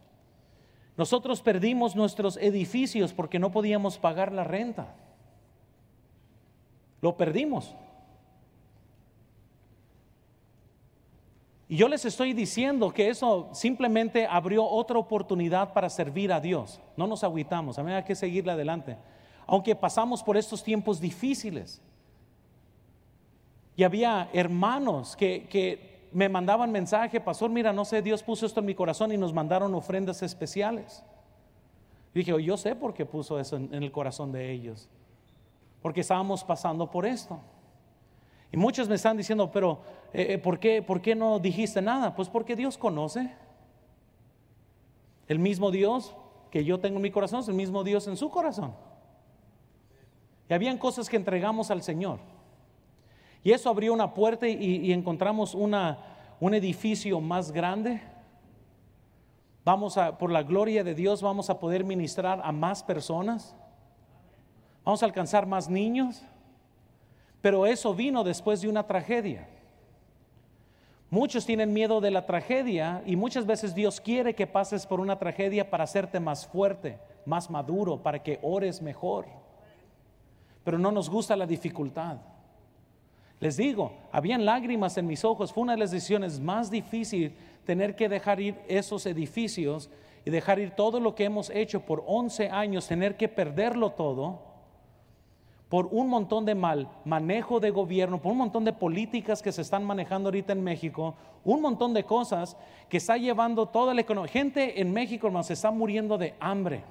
Nosotros perdimos nuestros edificios porque no podíamos pagar la renta. Lo perdimos. Y yo les estoy diciendo que eso simplemente abrió otra oportunidad para servir a Dios. No nos agüitamos, a mí hay que seguirle adelante. Aunque pasamos por estos tiempos difíciles. Y había hermanos que, me mandaban mensaje, pastor, mira, no sé, Dios puso esto en mi corazón y nos mandaron ofrendas especiales. Dije, oh, yo sé por qué puso eso en el corazón de ellos. Porque estábamos pasando por esto. Y muchos me están diciendo, pero eh, eh, ¿por, qué, ¿por qué no dijiste nada? Pues porque Dios conoce. El mismo Dios que yo tengo en mi corazón es el mismo Dios en su corazón. Y habían cosas que entregamos al Señor. Y eso abrió una puerta y, encontramos una, un edificio más grande. Vamos a, por la gloria de Dios, vamos a poder ministrar a más personas. Vamos a alcanzar más niños. Pero eso vino después de una tragedia. Muchos tienen miedo de la tragedia y muchas veces Dios quiere que pases por una tragedia para hacerte más fuerte, más maduro, para que ores mejor. Pero no nos gusta la dificultad. Les digo, habían lágrimas en mis ojos. Fue una de las decisiones más difíciles tener que dejar ir esos edificios y dejar ir todo lo que hemos hecho por 11 años, tener que perderlo todo por un montón de mal manejo de gobierno, por un montón de políticas que se están manejando ahorita en México, un montón de cosas que está llevando toda la economía. Gente en México, hermanos, se está muriendo de hambre.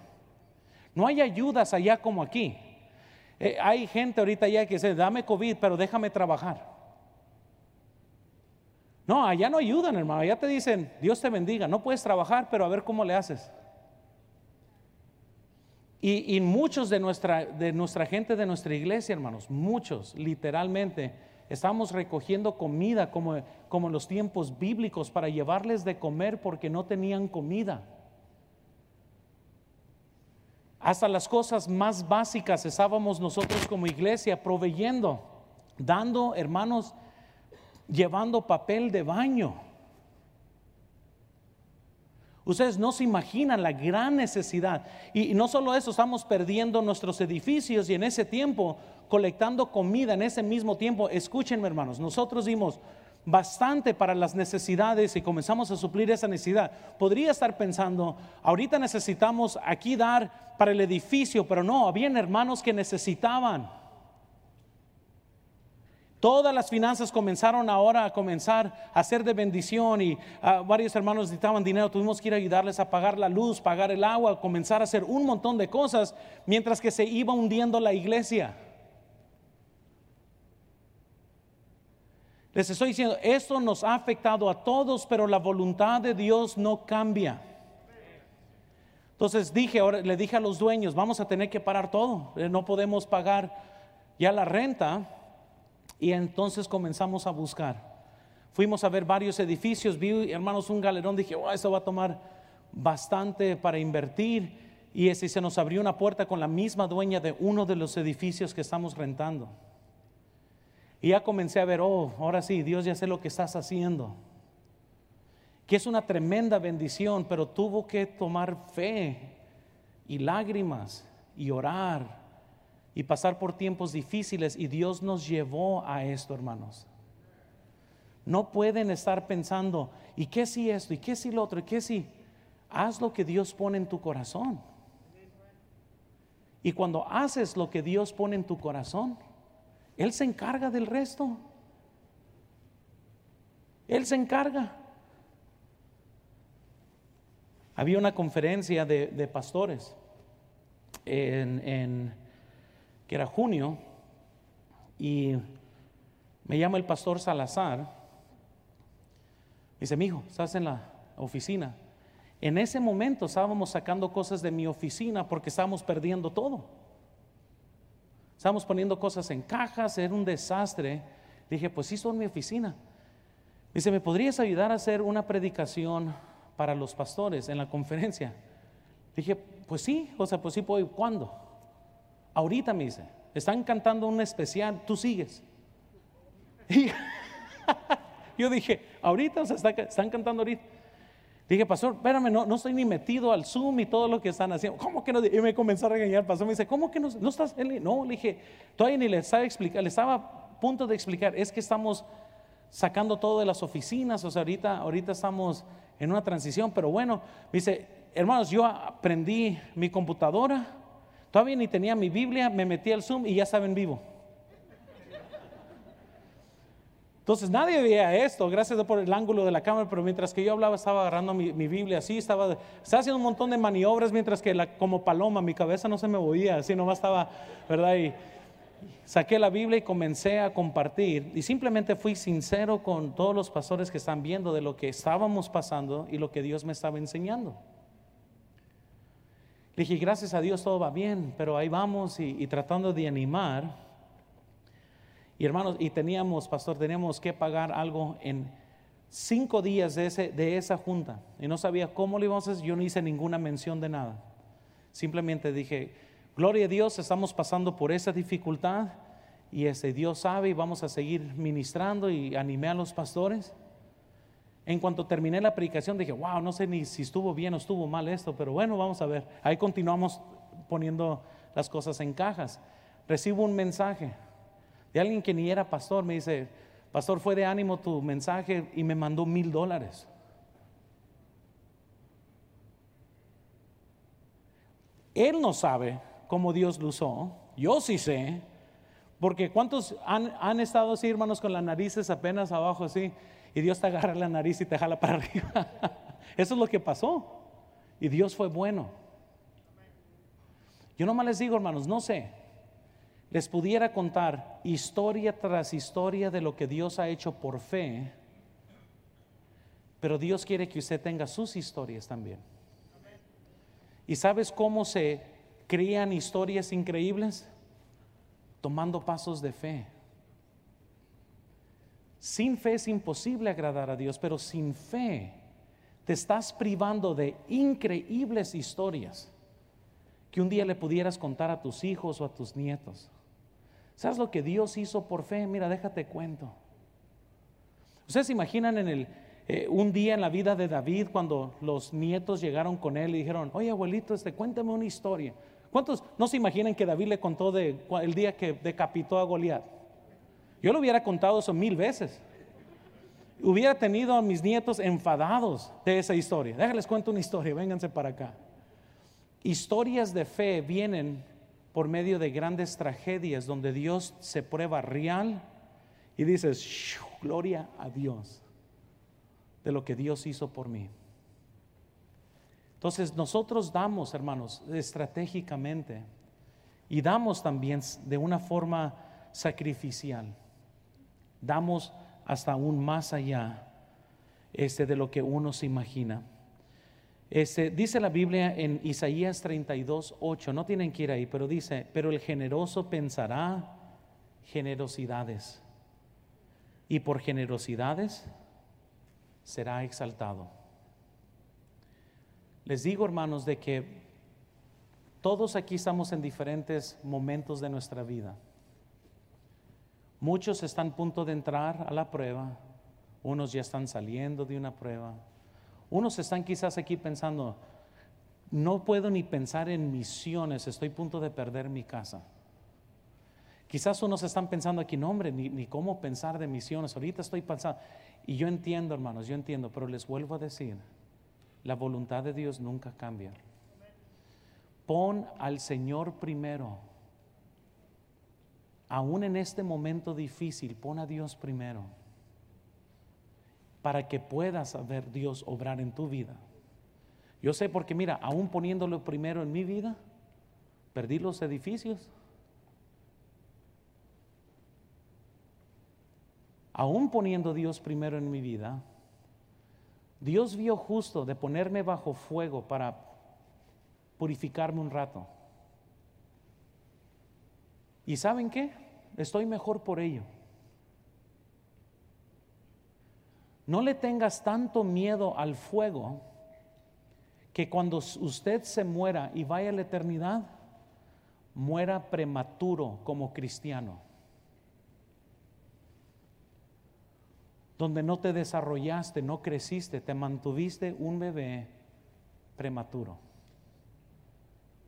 No hay ayudas allá como aquí. Eh, hay gente ahorita allá que dice, dame COVID, pero déjame trabajar. No, allá no ayudan, hermano. Allá te dicen, Dios te bendiga, no puedes trabajar, pero a ver cómo le haces. Y, muchos de nuestra, de nuestra gente de nuestra iglesia, hermanos, muchos literalmente, estamos recogiendo comida como, como en los tiempos bíblicos para llevarles de comer porque no tenían comida. Hasta las cosas más básicas estábamos nosotros como iglesia proveyendo, dando, hermanos, llevando papel de baño. Ustedes no se imaginan la gran necesidad. Y, no solo eso, estamos perdiendo nuestros edificios y en ese tiempo colectando comida, en ese mismo tiempo, escúchenme hermanos, nosotros dimos bastante para las necesidades y comenzamos a suplir esa necesidad. Podría estar pensando, ahorita necesitamos aquí dar para el edificio, pero no, habían hermanos que necesitaban. Todas las finanzas comenzaron ahora a comenzar a ser de bendición y ah, varios hermanos necesitaban dinero. Tuvimos que ir a ayudarles a pagar la luz, pagar el agua, comenzar a hacer un montón de cosas mientras que se iba hundiendo la iglesia. Les estoy diciendo, esto nos ha afectado a todos, pero la voluntad de Dios no cambia. Entonces dije, ahora le dije a los dueños, vamos a tener que parar todo. Eh, no podemos pagar ya la renta y entonces comenzamos a buscar. Fuimos a ver varios edificios, vi hermanos un galerón, dije, oh, eso va a tomar bastante para invertir. Y ese, se nos abrió una puerta con la misma dueña de uno de los edificios que estamos rentando. Y ya comencé a ver, oh, ahora sí, Dios ya sé lo que estás haciendo. Que es una tremenda bendición, pero tuvo que tomar fe y lágrimas y orar y pasar por tiempos difíciles y Dios nos llevó a esto, hermanos. No pueden estar pensando, ¿y qué si esto? ¿Y qué si lo otro? ¿Y qué si? Haz lo que Dios pone en tu corazón. Y cuando haces lo que Dios pone en tu corazón, Él se encarga del resto. Él se encarga. Había una conferencia de, pastores en, que era junio y me llama el pastor Salazar. Dice, mi hijo, estás en la oficina. En ese momento estábamos sacando cosas de mi oficina porque estábamos perdiendo todo. Estábamos poniendo cosas en cajas, era un desastre. Dije, pues sí, son mi oficina. Dice, ¿me podrías ayudar a hacer una predicación para los pastores en la conferencia? Dije, pues sí, o sea, pues sí puedo. ¿Cuándo? Ahorita me dice, están cantando un especial, tú sigues. Y yo dije, ahorita, o sea, están cantando ahorita. Dije, pastor, espérame, no, no estoy ni metido al Zoom y todo lo que están haciendo. ¿Cómo que no? Y me comenzó a regañar, pastor. Me dice, ¿cómo que no, no estás? No, le dije, todavía ni le estaba explicando, le estaba a punto de explicar. Es que estamos sacando todo de las oficinas, o sea, ahorita, ahorita estamos en una transición, pero bueno, me dice, hermanos, yo aprendí mi computadora, todavía ni tenía mi Biblia, me metí al Zoom y ya estaba en vivo. Entonces nadie veía esto, gracias por el ángulo de la cámara, pero mientras que yo hablaba estaba agarrando mi, Biblia así, estaba, estaba, haciendo un montón de maniobras mientras que la, como paloma mi cabeza no se me movía, así nomás estaba, ¿verdad? Y saqué la Biblia y comencé a compartir y simplemente fui sincero con todos los pastores que están viendo de lo que estábamos pasando y lo que Dios me estaba enseñando. Dije, gracias a Dios todo va bien, pero ahí vamos y tratando de animar. Y hermanos, y teníamos, pastor, teníamos que pagar algo en cinco días de, ese, de esa junta. Y no sabía cómo lo íbamos a hacer, yo no hice ninguna mención de nada. Simplemente dije, gloria a Dios, estamos pasando por esa dificultad y ese Dios sabe y vamos a seguir ministrando y animé a los pastores. En cuanto terminé la predicación dije, wow, no sé ni si estuvo bien o estuvo mal esto, pero bueno, vamos a ver. Ahí continuamos poniendo las cosas en cajas. Recibo un mensaje de alguien que ni era pastor, me dice, pastor, fue de ánimo tu mensaje y me mandó mil dólares. Él no sabe cómo Dios lo usó, yo sí sé, porque ¿cuántos han, han, estado así, hermanos, con las narices apenas abajo así, y Dios te agarra la nariz y te jala para arriba? Eso es lo que pasó, y Dios fue bueno. Yo nomás les digo, hermanos, no sé, les pudiera contar historia tras historia de lo que Dios ha hecho por fe, pero Dios quiere que usted tenga sus historias también. ¿Y sabes cómo se crean historias increíbles? Tomando pasos de fe. Sin fe es imposible agradar a Dios, pero sin fe te estás privando de increíbles historias que un día le pudieras contar a tus hijos o a tus nietos. ¿Sabes lo que Dios hizo por fe? Mira, déjate cuento. Ustedes se imaginan en el, eh, un día en la vida de David cuando los nietos llegaron con él y dijeron, oye abuelito, este, cuéntame una historia. ¿Cuántos no se imaginan que David le contó de, el día que decapitó a Goliat? Yo lo hubiera contado eso mil veces. Hubiera tenido a mis nietos enfadados de esa historia. Déjales cuento una historia, vénganse para acá. Historias de fe vienen por medio de grandes tragedias donde Dios se prueba real y dices, gloria a Dios de lo que Dios hizo por mí. Entonces nosotros damos, hermanos, estratégicamente y damos también de una forma sacrificial. Damos hasta aún más allá este, de lo que uno se imagina. Este, dice la Biblia en Isaías 32, 8, no tienen que ir ahí, pero dice, pero el generoso pensará generosidades y por generosidades será exaltado. Les digo, hermanos, de que todos aquí estamos en diferentes momentos de nuestra vida. Muchos están a punto de entrar a la prueba, unos ya están saliendo de una prueba, unos están quizás aquí pensando, no puedo ni pensar en misiones, estoy a punto de perder mi casa. Quizás unos están pensando aquí, no hombre, ni, ni cómo pensar de misiones, ahorita estoy pensando, y yo entiendo hermanos, yo entiendo, pero les vuelvo a decir, la voluntad de Dios nunca cambia. Pon al Señor primero. Aún en este momento difícil, pon a Dios primero. Para que puedas ver Dios obrar en tu vida. Yo sé porque mira, aún poniéndolo primero en mi vida, perdí los edificios. Aún poniendo Dios primero en mi vida, Dios vio justo de ponerme bajo fuego para purificarme un rato. ¿Y saben qué? Estoy mejor por ello. No le tengas tanto miedo al fuego que cuando usted se muera y vaya a la eternidad, muera prematuro como cristiano. donde no te desarrollaste, no creciste, te mantuviste un bebé prematuro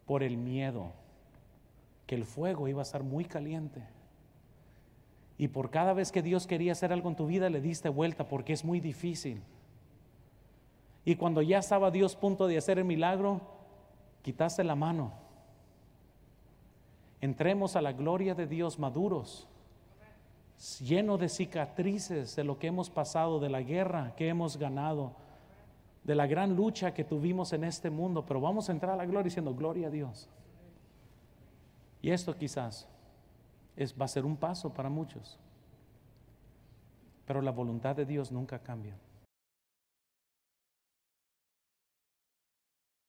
por el miedo que el fuego iba a estar muy caliente. Y por cada vez que Dios quería hacer algo en tu vida, le diste vuelta porque es muy difícil. Y cuando ya estaba Dios punto de hacer el milagro, quitaste la mano. Entremos a la gloria de Dios maduros lleno de cicatrices de lo que hemos pasado, de la guerra que hemos ganado, de la gran lucha que tuvimos en este mundo, pero vamos a entrar a la gloria diciendo, gloria a Dios. Y esto quizás es, va a ser un paso para muchos, pero la voluntad de Dios nunca cambia.